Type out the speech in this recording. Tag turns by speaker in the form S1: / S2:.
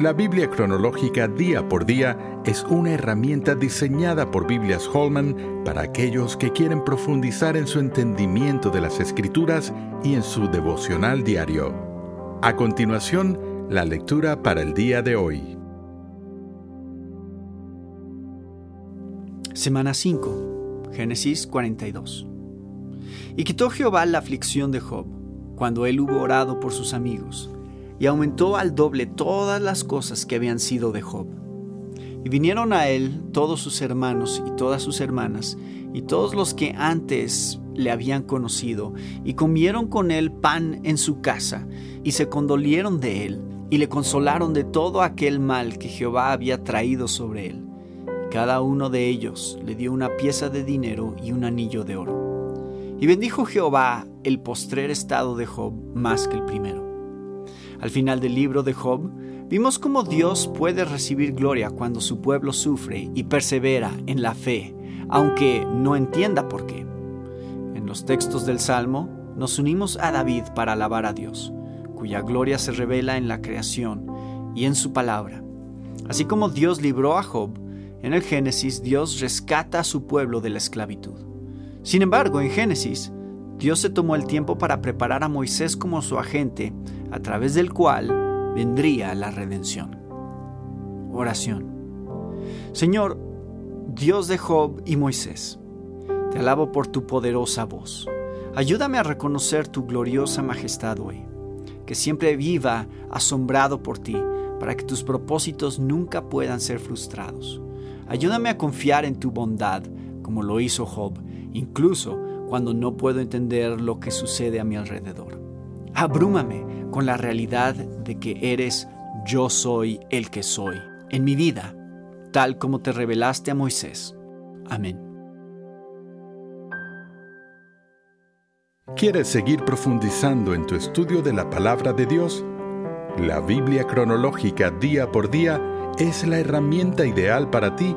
S1: La Biblia cronológica día por día es una herramienta diseñada por Biblias Holman para aquellos que quieren profundizar en su entendimiento de las escrituras y en su devocional diario. A continuación, la lectura para el día de hoy.
S2: Semana 5, Génesis 42. Y quitó Jehová la aflicción de Job, cuando él hubo orado por sus amigos y aumentó al doble todas las cosas que habían sido de Job. Y vinieron a él todos sus hermanos y todas sus hermanas, y todos los que antes le habían conocido, y comieron con él pan en su casa, y se condolieron de él, y le consolaron de todo aquel mal que Jehová había traído sobre él. cada uno de ellos le dio una pieza de dinero y un anillo de oro. Y bendijo Jehová el postrer estado de Job más que el primero al final del libro de Job, vimos cómo Dios puede recibir gloria cuando su pueblo sufre y persevera en la fe, aunque no entienda por qué. En los textos del Salmo nos unimos a David para alabar a Dios, cuya gloria se revela en la creación y en su palabra. Así como Dios libró a Job, en el Génesis Dios rescata a su pueblo de la esclavitud. Sin embargo, en Génesis, Dios se tomó el tiempo para preparar a Moisés como su agente, a través del cual vendría la redención. Oración. Señor, Dios de Job y Moisés, te alabo por tu poderosa voz. Ayúdame a reconocer tu gloriosa majestad hoy, que siempre viva asombrado por ti, para que tus propósitos nunca puedan ser frustrados. Ayúdame a confiar en tu bondad, como lo hizo Job, incluso cuando no puedo entender lo que sucede a mi alrededor. Abrúmame con la realidad de que eres yo soy el que soy en mi vida, tal como te revelaste a Moisés. Amén.
S1: ¿Quieres seguir profundizando en tu estudio de la palabra de Dios? La Biblia cronológica día por día es la herramienta ideal para ti